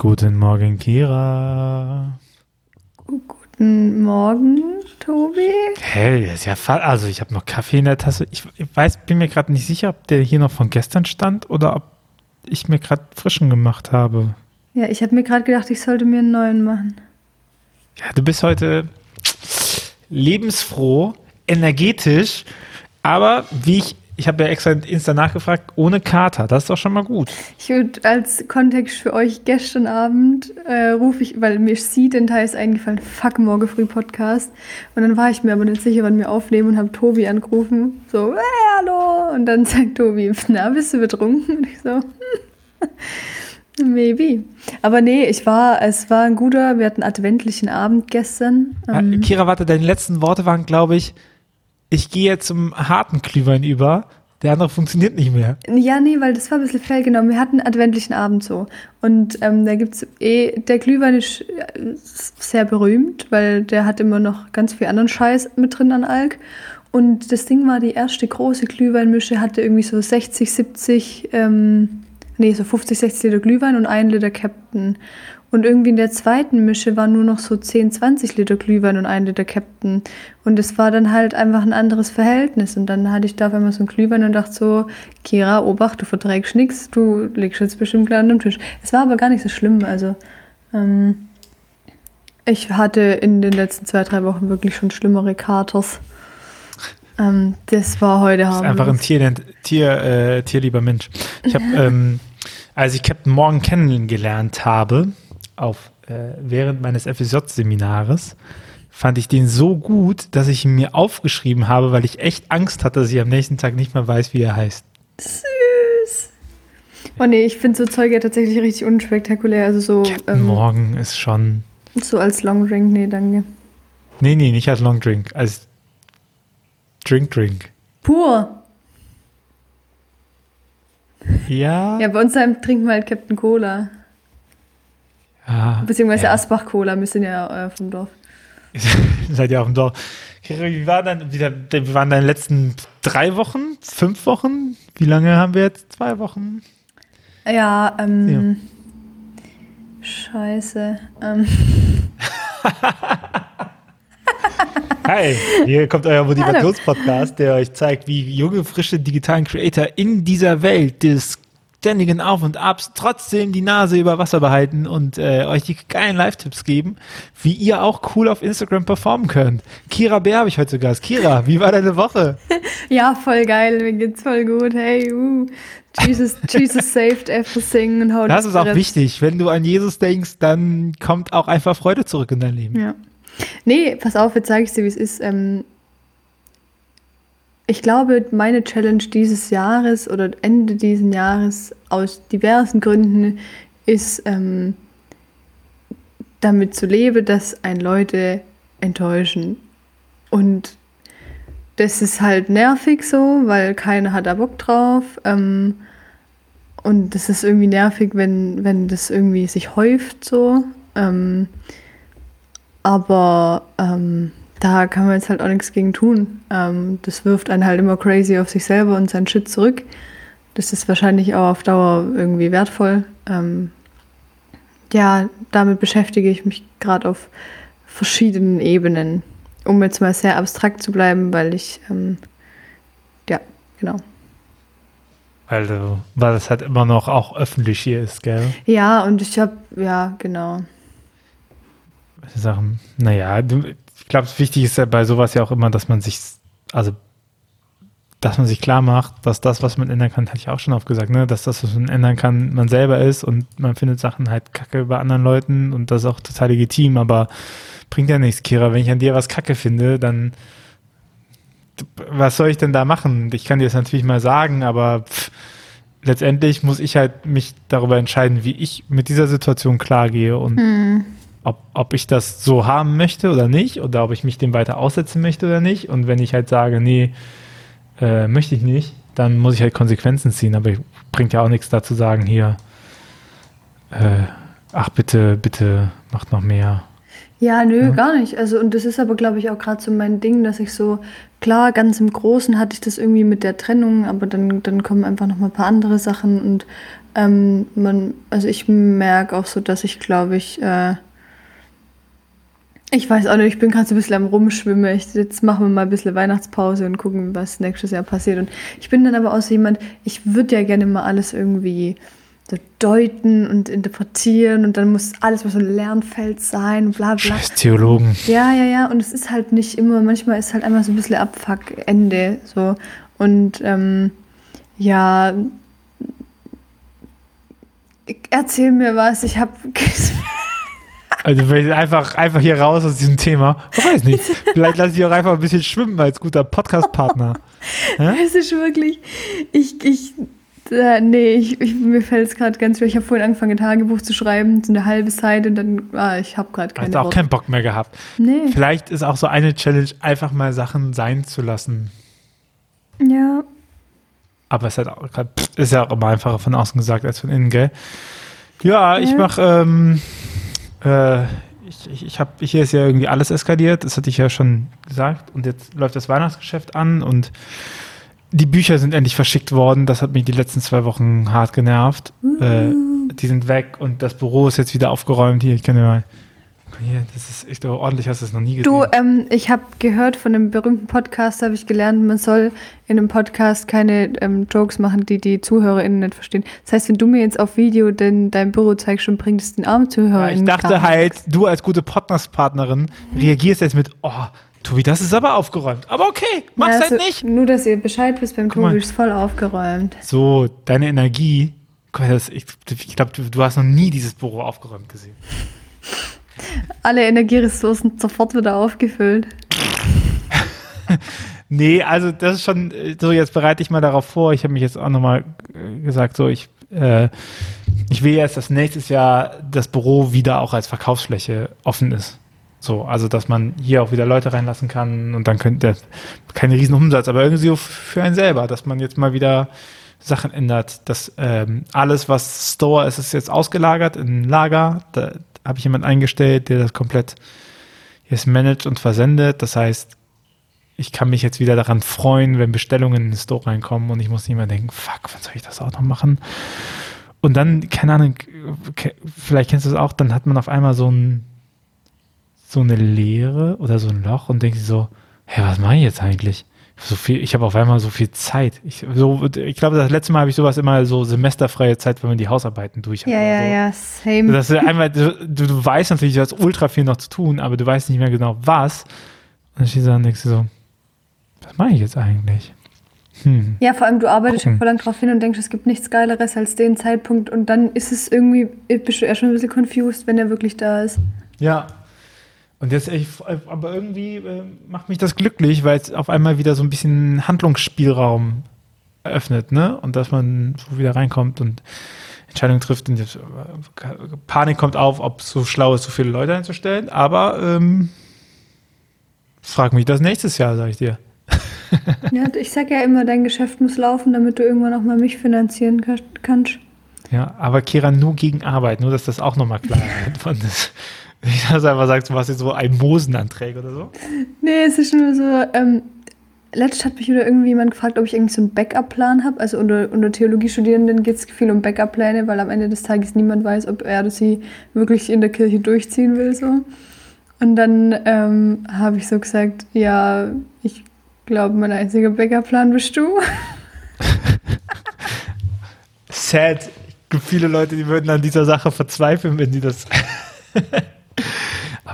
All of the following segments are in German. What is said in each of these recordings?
Guten Morgen, Kira. Guten Morgen, Tobi. Hey, ist ja fa- also ich habe noch Kaffee in der Tasse. Ich, ich weiß, bin mir gerade nicht sicher, ob der hier noch von gestern stand oder ob ich mir gerade frischen gemacht habe. Ja, ich habe mir gerade gedacht, ich sollte mir einen neuen machen. Ja, du bist heute lebensfroh, energetisch, aber wie ich, ich habe ja extra Insta nachgefragt, ohne Kater. Das ist doch schon mal gut. Ich würde als Kontext für euch gestern Abend äh, rufe ich, weil mir ist sie Details eingefallen, fuck, morgen früh Podcast. Und dann war ich mir aber nicht sicher, wann wir aufnehmen und habe Tobi angerufen. So, hey, hallo. Und dann sagt Tobi, na, bist du betrunken? Und ich so, hm, maybe. Aber nee, ich war, es war ein guter, wir hatten adventlichen Abend gestern. Ähm, Ja, Kira, warte, deine letzten Worte waren, glaube ich, ich gehe jetzt zum harten Glühwein über. Der andere funktioniert nicht mehr. Ja, nee, weil das war ein bisschen fehlgenommen. Wir hatten einen adventlichen Abend so. Und ähm, da gibt's eh, der Glühwein ist äh, sehr berühmt, weil der hat immer noch ganz viel anderen Scheiß mit drin an Alk. Und das Ding war, die erste große Glühweinmische hatte irgendwie so 60, 70, ähm, nee, so 50, 60 Liter Glühwein und ein Liter Captain. Und irgendwie in der zweiten Mische waren nur noch so 10, 20 Liter Glühwein und ein Liter Captain. Und es war dann halt einfach ein anderes Verhältnis. Und dann hatte ich da auf einmal so einen Glühwein und dachte so, Kira, Obacht, du verträgst nichts, du legst jetzt bestimmt gleich an den Tisch. Es war aber gar nicht so schlimm. Also ähm, ich hatte in den letzten zwei, drei Wochen wirklich schon schlimmere Katers. Ähm, das war heute Das ist einfach ein harmlos. Tier, Tier, äh, tierlieber Mensch. Ich habe, ähm, als ich Captain Morgan kennengelernt habe, auf, äh, während meines FSJ-Seminares, fand ich den so gut, dass ich ihn mir aufgeschrieben habe, weil ich echt Angst hatte, dass ich am nächsten Tag nicht mehr weiß, wie er heißt. Süß. Oh nee, ich finde so Zeug ja tatsächlich richtig unspektakulär. Also so, ähm, Morgan ist schon. so als Long Drink, nee, danke. Nee, nee, nicht als Long Drink, als Drink Drink. Pur. Ja. Ja, bei uns trinken wir halt Captain Cola. Ja. Beziehungsweise Ja. Asbach Cola, wir sind ja äh, vom Dorf. Seid ihr auf dem Dorf. Wie, war dann, wie, wie waren deine letzten drei Wochen? Fünf Wochen? Wie lange haben wir jetzt? Zwei Wochen? Ja, ähm. Scheiße. Ähm, Hi, hier kommt euer Motivationspodcast, der euch zeigt, wie junge, frische digitalen Creator in dieser Welt des ständigen Auf und Abs trotzdem die Nase über Wasser behalten und äh, euch die geilen Live-Tipps geben, wie ihr auch cool auf Instagram performen könnt. Kira Bär habe ich heute zu Gast. Kira, wie war deine Woche? ja, voll geil, mir geht's voll gut. Hey, uh. Jesus, Jesus saved everything und haut Das ist auch wichtig. Wenn du an Jesus denkst, dann kommt auch einfach Freude zurück in dein Leben. Ja. Nee, pass auf, jetzt sage ich dir, wie es ist. Ähm, ich glaube, meine Challenge dieses Jahres oder Ende dieses Jahres aus diversen Gründen ist, ähm, damit zu leben, dass ein Leute enttäuschen. Und das ist halt nervig so, weil keiner hat da Bock drauf. Ähm, und das ist irgendwie nervig, wenn, wenn das irgendwie sich häuft so. Ähm, aber ähm, da kann man jetzt halt auch nichts gegen tun. Ähm, das wirft einen halt immer crazy auf sich selber und seinen Shit zurück. Das ist wahrscheinlich auch auf Dauer irgendwie wertvoll. Ähm, ja, damit beschäftige ich mich gerade auf verschiedenen Ebenen, um jetzt mal sehr abstrakt zu bleiben, weil ich, ähm, ja, genau. Weil, du, weil es halt immer noch auch öffentlich hier ist, gell? Ja, und ich habe, ja, genau. Sachen. Naja, du, ich glaube, wichtig ist ja bei sowas ja auch immer, dass man sich, also, dass man sich klar macht, dass das, was man ändern kann, hatte ich auch schon oft gesagt, ne, dass das, was man ändern kann, man selber ist und man findet Sachen halt kacke bei anderen Leuten und das ist auch total legitim, aber bringt ja nichts, Kira. Wenn ich an dir was kacke finde, dann was soll ich denn da machen? Ich kann dir das natürlich mal sagen, aber pff, letztendlich muss ich halt mich darüber entscheiden, wie ich mit dieser Situation klargehe und Hm. Ob, ob ich das so haben möchte oder nicht oder ob ich mich dem weiter aussetzen möchte oder nicht. Und wenn ich halt sage, nee, äh, möchte ich nicht, dann muss ich halt Konsequenzen ziehen. Aber bringt ja auch nichts dazu sagen, hier, äh, ach bitte, bitte, macht noch mehr. Ja, nö, ja. gar nicht. Also, und das ist aber, glaube ich, auch gerade so mein Ding, dass ich so, klar, ganz im Großen hatte ich das irgendwie mit der Trennung, aber dann, dann kommen einfach noch mal ein paar andere Sachen und ähm, man, also ich merke auch so, dass ich, glaube ich, äh, ich weiß auch nicht, ich bin gerade so ein bisschen am Rumschwimmen. Ich, jetzt machen wir mal ein bisschen Weihnachtspause und gucken, was nächstes Jahr passiert. Und ich bin dann aber auch so jemand, ich würde ja gerne mal alles irgendwie so deuten und interpretieren und dann muss alles was so ein Lernfeld sein, bla bla. Scheiß Theologen. Ja, ja, ja. Und es ist halt nicht immer, manchmal ist halt einfach so ein bisschen Abfuck, Ende. So. Und ähm, ja, erzähl mir was, ich habe Also einfach, einfach hier raus aus diesem Thema. Ich weiß nicht. Vielleicht lasse ich auch einfach ein bisschen schwimmen als guter Podcast-Partner. Ja? Es ist wirklich, ich, ich, äh, nee, ich, ich, mir fällt es gerade ganz schwer. Ich habe vorhin angefangen, ein Tagebuch zu schreiben, so eine halbe Seite und dann, ah, ich habe gerade keine Hast auch keinen Bock mehr gehabt. Nee. Vielleicht ist auch so eine Challenge, einfach mal Sachen sein zu lassen. Ja. Aber es ist, halt auch, ist ja auch immer einfacher von außen gesagt als von innen, gell? Ja, ja. ich mache, ähm, äh, ich, ich, ich habe, hier ist ja irgendwie alles eskaliert, das hatte ich ja schon gesagt. Und jetzt läuft das Weihnachtsgeschäft an und die Bücher sind endlich verschickt worden. Das hat mich die letzten zwei Wochen hart genervt. Uh. Äh, die sind weg und das Büro ist jetzt wieder aufgeräumt. Hier, ich kann dir mal hier, das ist echt ordentlich, hast du das noch nie gesehen. Du, ähm, ich habe gehört von einem berühmten Podcast, habe ich gelernt, man soll in einem Podcast keine ähm, Jokes machen, die die ZuhörerInnen nicht verstehen. Das heißt, wenn du mir jetzt auf Video denn dein Büro zeigst und bringst es den armen ZuhörerInnen. Ja, ich dachte halt, du als gute Podcast-Partnerin reagierst jetzt mit, oh, Tobi, das ist aber aufgeräumt. Aber okay, mach's ja, halt also, nicht. Nur, dass ihr Bescheid wisst, beim Tobi ist voll aufgeräumt. So, deine Energie, ich, glaube, du hast noch nie dieses Büro aufgeräumt gesehen. Alle Energieressourcen sofort wieder aufgefüllt. nee, also das ist schon, so jetzt bereite ich mal darauf vor. Ich habe mich jetzt auch nochmal äh, gesagt, so ich, äh, ich will jetzt, dass nächstes Jahr das Büro wieder auch als Verkaufsfläche offen ist. So, also dass man hier auch wieder Leute reinlassen kann und dann könnte keine riesen Umsatz, aber irgendwie für einen selber, dass man jetzt mal wieder Sachen ändert. Dass ähm, alles, was Store ist, ist jetzt ausgelagert in Lager. Da, habe ich jemanden eingestellt, der das komplett jetzt managt und versendet. Das heißt, ich kann mich jetzt wieder daran freuen, wenn Bestellungen in den Store reinkommen und ich muss nicht mehr denken, fuck, wann soll ich das auch noch machen? Und dann, keine Ahnung, vielleicht kennst du es auch, dann hat man auf einmal so ein, so eine Leere oder so ein Loch und denkt sich so, hä, was mache ich jetzt eigentlich? So viel, ich habe auf einmal so viel Zeit. Ich, so, ich glaube, das letzte Mal habe ich sowas immer so semesterfreie Zeit, wenn man die Hausarbeiten durch hat. Ja, ja, so. ja, same. Das ist einmal, du, du weißt natürlich, du hast ultra viel noch zu tun, aber du weißt nicht mehr genau was. Und dann stehst du da und denkst so, was mache ich jetzt eigentlich? Hm. Ja, vor allem du arbeitest Gucken. voll lang drauf hin und denkst, es gibt nichts Geileres als den Zeitpunkt und dann ist es irgendwie, bist du eher schon ein bisschen confused, wenn er wirklich da ist. Ja, und jetzt, ich, aber irgendwie äh, macht mich das glücklich, weil es auf einmal wieder so ein bisschen Handlungsspielraum eröffnet, ne? Und dass man so wieder reinkommt und Entscheidungen trifft. Und jetzt, äh, Panik kommt auf, ob es so schlau ist, so viele Leute einzustellen. Aber ähm, frag mich das nächstes Jahr, sag ich dir. ja, ich sag ja immer, dein Geschäft muss laufen, damit du irgendwann auch mal mich finanzieren kannst. Ja, aber Kira nur gegen Arbeit, nur dass das auch nochmal klar ist. Ich das einfach sagst, du machst jetzt so ein Mosenanträge oder so? Nee, es ist nur so, ähm, letztens hat mich wieder irgendwie jemand gefragt, ob ich irgendwie so einen Backup-Plan habe. Also unter, unter Theologiestudierenden geht es viel um Backup-Pläne, weil am Ende des Tages niemand weiß, ob er oder sie wirklich in der Kirche durchziehen will. So. Und dann ähm, habe ich so gesagt, ja, ich glaube, mein einziger Backup-Plan bist du. Sad. Es gibt viele Leute, die würden an dieser Sache verzweifeln, wenn die das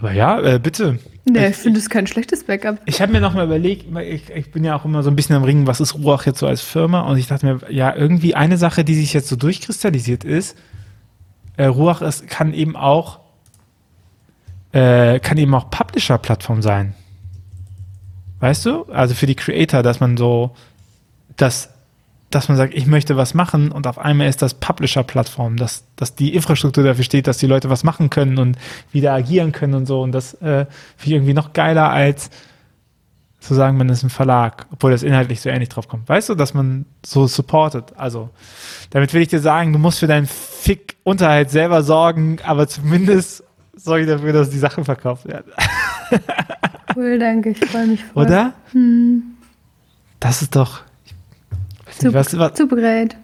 aber ja, äh, bitte. Nee, ich finde es kein schlechtes Backup. Ich habe mir noch mal überlegt, ich, ich, bin ja auch immer so ein bisschen am Ringen, was ist Ruach jetzt so als Firma? Und ich dachte mir, ja, irgendwie eine Sache, die sich jetzt so durchkristallisiert ist, äh, Ruach ist, kann eben auch äh, kann eben auch Publisher-Plattform sein. Weißt du? Also für die Creator, dass man so das dass man sagt, ich möchte was machen und auf einmal ist das Publisher-Plattform, dass, dass die Infrastruktur dafür steht, dass die Leute was machen können und wieder agieren können und so. Und das äh, finde ich irgendwie noch geiler als zu sagen, man ist ein Verlag, obwohl das inhaltlich so ähnlich drauf kommt. Weißt du, dass man so supportet. Also, damit will ich dir sagen, du musst für deinen Fick-Unterhalt selber sorgen, aber zumindest Sorry dafür, dass die Sachen verkauft werden. Cool, danke, ich freue mich voll. Oder? Hm. Das ist doch. Super, Was, was, great.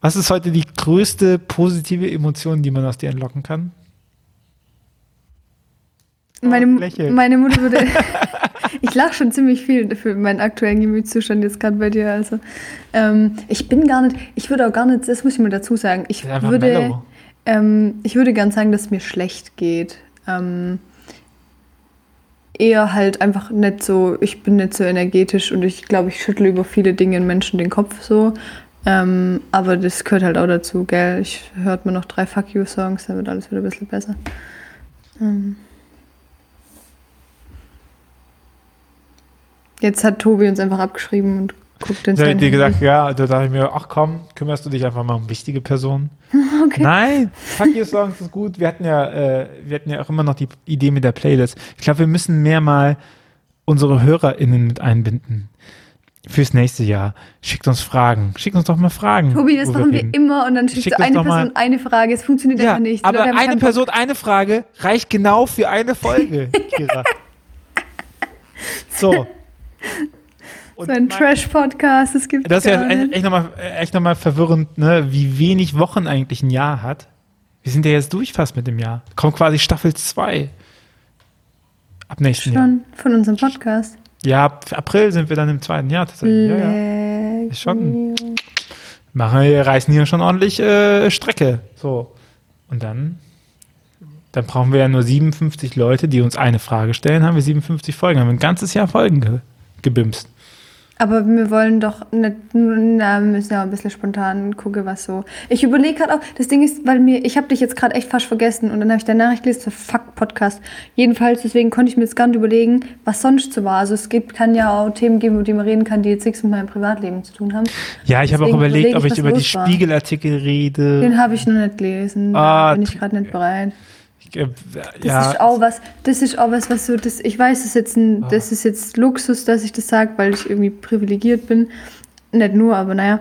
was ist heute die größte positive Emotion, die man aus dir entlocken kann? Meine, Oh, meine Mutter würde. ich lache schon ziemlich viel für meinen aktuellen Gemütszustand jetzt gerade bei dir. Also, ähm, ich bin gar nicht. Ich würde auch gar nicht. Das muss ich mal dazu sagen. Ich würde. Ähm, ich würde gern sagen, dass es mir schlecht geht. Ähm, eher halt einfach nicht so. Ich bin nicht so energetisch und ich glaube, ich schüttle über viele Dinge in Menschen den Kopf so. Ähm, aber das gehört halt auch dazu, gell? Ich hört mir noch drei Fuck You-Songs, dann wird alles wieder ein bisschen besser. Ähm. Jetzt hat Tobi uns einfach abgeschrieben und guckt ins Da hab ich dir gesagt, ja, da dachte ich mir, ach komm, kümmerst du dich einfach mal um wichtige Personen. Okay. Nein, Fuck You Songs ist gut. Wir hatten ja, äh, wir hatten ja auch immer noch die Idee mit der Playlist. Ich glaube, wir müssen mehr mal unsere HörerInnen mit einbinden. Fürs nächste Jahr. Schickt uns Fragen. Schickt uns doch mal Fragen. Tobi, das machen wir reden. immer und dann schickst Schickt uns eine Person eine Frage. Es funktioniert Ja, einfach nicht. Aber eine Person, eine Frage reicht genau für eine Folge, Kira. so. Und So ein Trash-Podcast, das gibt Das ist ja echt, nochmal echt noch mal verwirrend, ne, wie wenig Wochen eigentlich ein Jahr hat. Wir sind ja jetzt durch fast mit dem Jahr. Kommt quasi Staffel 2. Ab nächsten Jahr. Schon von unserem Podcast. Ja, ab April sind wir dann im zweiten Jahr tatsächlich. Ja, ja. Ist schon-. Machen wir, reißen hier schon ordentlich äh, Strecke. So. Und dann, dann brauchen wir ja nur 57 Leute, die uns eine Frage stellen, haben wir 57 Folgen, haben wir ein ganzes Jahr Folgen ge gebimst. Aber wir wollen doch nicht, na, wir müssen ja auch ein bisschen spontan gucken, was so. Ich überlege gerade auch, das Ding ist, weil mir, ich habe dich jetzt gerade echt fast vergessen und dann habe ich deine Nachricht gelesen, so fuck Podcast. Jedenfalls, deswegen konnte ich mir jetzt gar nicht überlegen, was sonst so war. Also es gibt, kann ja auch Themen geben, über die man reden kann, die jetzt nichts mit meinem Privatleben zu tun haben. Ja, ich habe auch überlegt, überlege ob ich, ich was über die war. Spiegelartikel rede. Den habe ich noch nicht gelesen. Ah, da bin ich gerade nicht bereit. Äh, Das ja, ist auch was, das ist auch was, was so, das, ich weiß, das ist jetzt ein, das ist jetzt Luxus, dass ich das sage, weil ich irgendwie privilegiert bin. Nicht nur, aber naja,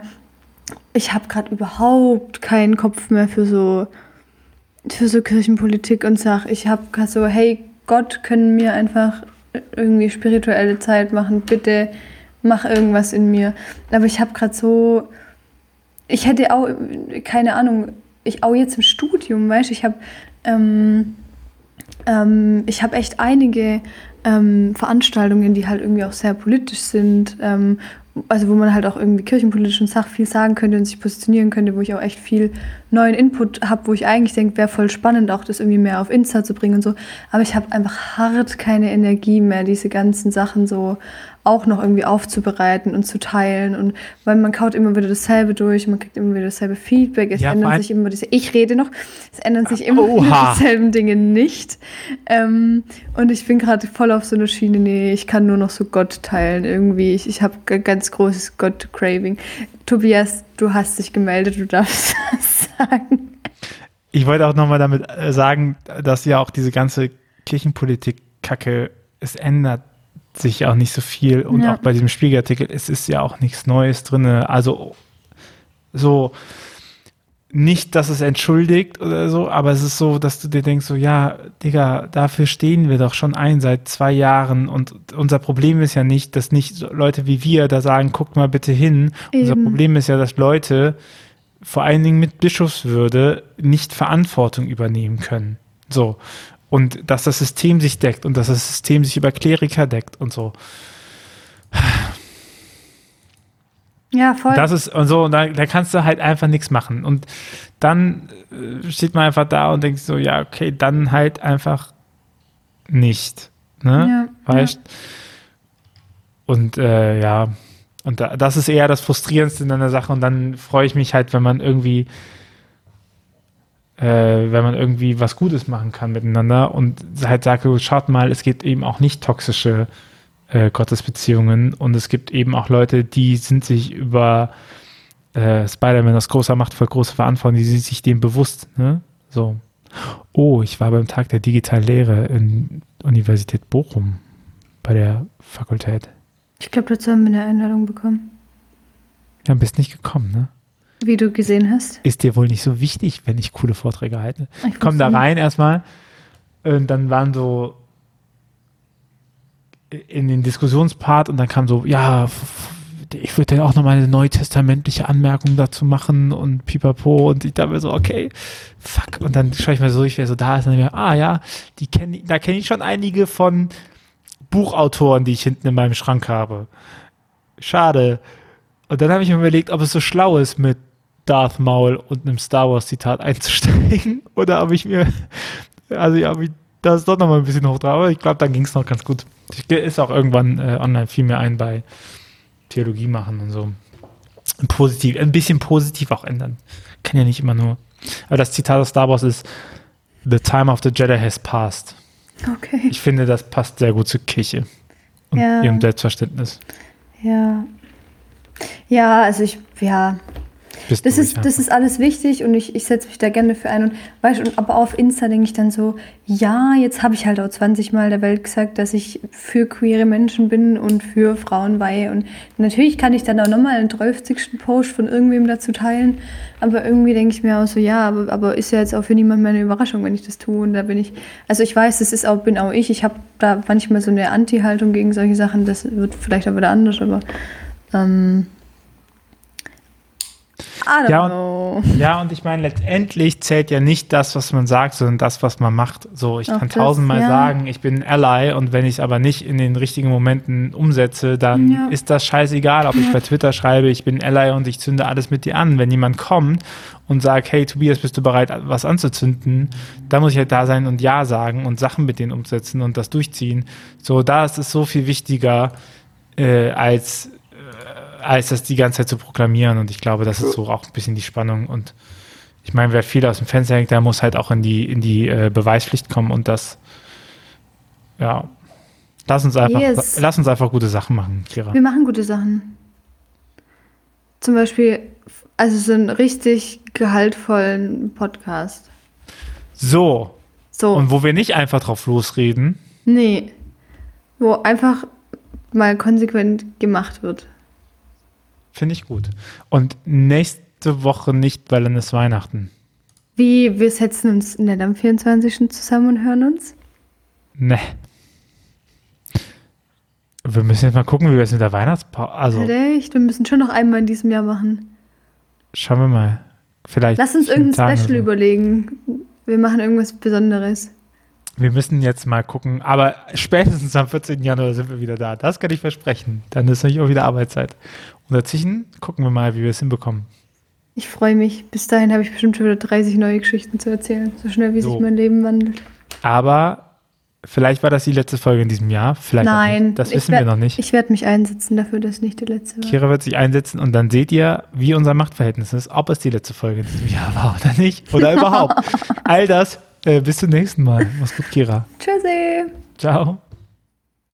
ich habe gerade überhaupt keinen Kopf mehr für so, für so Kirchenpolitik und sag, ich habe gerade so, hey Gott, können mir einfach irgendwie spirituelle Zeit machen, bitte mach irgendwas in mir. Aber ich habe gerade so, ich hätte auch, keine Ahnung, ich auch jetzt im Studium, weißt du, ich habe ähm, ähm, ich habe echt einige ähm, Veranstaltungen, die halt irgendwie auch sehr politisch sind, ähm, also wo man halt auch irgendwie kirchenpolitisch und Sach viel sagen könnte und sich positionieren könnte, wo ich auch echt viel neuen Input habe, wo ich eigentlich denke, wäre voll spannend, auch das irgendwie mehr auf Insta zu bringen und so. Aber ich habe einfach hart keine Energie mehr, diese ganzen Sachen so auch noch irgendwie aufzubereiten und zu teilen und weil man kaut immer wieder dasselbe durch, man kriegt immer wieder dasselbe Feedback, es Ja, ändern sich immer diese, ich rede noch, es ändern sich immer wieder dieselben Dinge nicht. Ähm, und ich bin gerade voll auf so einer Schiene, nee, ich kann nur noch so Gott teilen irgendwie. Ich, ich habe ganz großes Gott-Craving. Tobias, du hast dich gemeldet, du darfst was sagen. ich wollte auch nochmal damit äh, sagen, dass ja auch diese ganze Kirchenpolitik-Kacke, es ändert sich auch nicht so viel. Und Ja. auch bei diesem Spiegelartikel, es ist ja auch nichts Neues drin. Also so, nicht, dass es entschuldigt oder so, aber es ist so, dass du dir denkst, so, ja, Digga, dafür stehen wir doch schon ein seit zwei Jahren und unser Problem ist ja nicht, dass nicht Leute wie wir da sagen, guckt mal bitte hin. Unser Eben. Problem ist ja, dass Leute vor allen Dingen mit Bischofswürde nicht Verantwortung übernehmen können. So. Und dass das System sich deckt und dass das System sich über Kleriker deckt und so. Ja, voll. Das ist und so, und da, da kannst du halt einfach nichts machen. Und dann äh, steht man einfach da und denkt so, ja, okay, dann halt einfach nicht. Ne? Ja, weißt Und äh, ja, und da, das ist eher das Frustrierendste in einer Sache. Und dann freue ich mich halt, wenn man irgendwie, äh, wenn man irgendwie was Gutes machen kann miteinander und halt sagt, so, schaut mal, es gibt eben auch nicht toxische äh, Gottesbeziehungen und es gibt eben auch Leute, die sind sich über äh, Spider-Man aus großer Macht voll große Verantwortung, die sind sich dem bewusst. Ne? So. Oh, ich war beim Tag der digitalen Lehre in Universität Bochum bei der Fakultät. Ich glaube, dazu haben wir eine Einladung bekommen. Ja, bist nicht gekommen, ne? Wie du gesehen hast. Ist dir wohl nicht so wichtig, wenn ich coole Vorträge halte? Ich Komm da rein erstmal. Und dann waren so in den Diskussionspart und dann kam so, ja, ich würde dann auch noch mal eine neutestamentliche Anmerkung dazu machen und pipapo und ich dachte mir so, okay, fuck. Und dann schaue ich mir so, ich wäre so da ist und dann mir, ah ja, die kenn, da kenne ich schon einige von Buchautoren, die ich hinten in meinem Schrank habe. Schade. Und dann habe ich mir überlegt, ob es so schlau ist, mit Darth Maul und einem Star Wars Zitat einzusteigen oder ob ich mir, also ja, ich das doch noch mal ein bisschen hoch drauf, aber ich glaube, dann ging es noch ganz gut. Ist auch irgendwann äh, online viel mehr ein bei Theologie machen und so. Positiv, ein bisschen positiv auch ändern. Kann ja nicht immer nur. Aber das Zitat aus Star Wars ist: The time of the Jedi has passed. Okay. Ich finde, das passt sehr gut zur Kirche und Ja. ihrem Selbstverständnis. Ja. Ja, also ich, ja, Bist Das du ist, ruhig, das ist alles wichtig und ich, ich setze mich da gerne für ein. Und weißt, und aber auf Insta denke ich dann so, ja, jetzt habe ich halt auch 20 Mal der Welt gesagt, dass ich für queere Menschen bin und für Frauenweihe. Und natürlich kann ich dann auch nochmal einen 30. Post von irgendwem dazu teilen. Aber irgendwie denke ich mir auch so, ja, aber, aber ist ja jetzt auch für niemanden mehr eine Überraschung, wenn ich das tue. Und da bin ich, also ich weiß, das ist auch, bin auch ich. Ich habe da manchmal so eine Anti-Haltung gegen solche Sachen. Das wird vielleicht auch wieder anders, aber ähm, Ja, und-. Ja, und ich meine, letztendlich zählt ja nicht das, was man sagt, sondern das, was man macht. So, ich Auch kann das, tausendmal ja. sagen, ich bin Ally und wenn ich es aber nicht in den richtigen Momenten umsetze, dann Ja. ist das scheißegal, ob ich bei Twitter schreibe, ich bin Ally und ich zünde alles mit dir an. Wenn jemand kommt und sagt, hey Tobias, bist du bereit, was anzuzünden, dann muss ich halt da sein und Ja sagen und Sachen mit denen umsetzen und das durchziehen. So, da ist es so viel wichtiger, äh, als als das die ganze Zeit zu proklamieren. Und ich glaube, das ist so auch ein bisschen die Spannung. Und ich meine, wer viel aus dem Fenster hängt, der muss halt auch in die, in die äh, Beweispflicht kommen und das, ja, lass uns einfach, Yes. lass uns einfach gute Sachen machen, Kira. Wir machen gute Sachen. Zum Beispiel, also so einen richtig gehaltvollen Podcast. So, So, und wo wir nicht einfach drauf losreden, nee. Wo einfach mal konsequent gemacht wird. Finde ich gut. Und nächste Woche nicht, weil dann ist Weihnachten. Wie, wir setzen uns nicht am 24. zusammen und hören uns? Ne. Wir müssen jetzt mal gucken, wie wir es mit der Weihnachtspause, also echt, wir müssen schon noch einmal in diesem Jahr machen. schauen wir mal. Vielleicht Lass uns irgendein Special so. überlegen. Wir machen irgendwas Besonderes. Wir müssen jetzt mal gucken, aber spätestens am 14. Januar sind wir wieder da. Das kann ich versprechen. Dann ist natürlich auch wieder Arbeitszeit. Und dazwischen gucken wir mal, wie wir es hinbekommen. Ich freue mich. Bis dahin habe ich bestimmt schon wieder 30 neue Geschichten zu erzählen. So schnell, wie So. sich mein Leben wandelt. Aber vielleicht war das die letzte Folge in diesem Jahr. Vielleicht Nein. Das wissen werd- wir noch nicht. Ich werde mich einsetzen dafür, dass nicht die letzte war. Kira wird sich einsetzen und dann seht ihr, wie unser Machtverhältnis ist, ob es die letzte Folge in diesem Jahr war oder nicht. Oder überhaupt. All das. Äh, bis zum nächsten Mal. Mach's gut, Kira. Tschüssi. Ciao.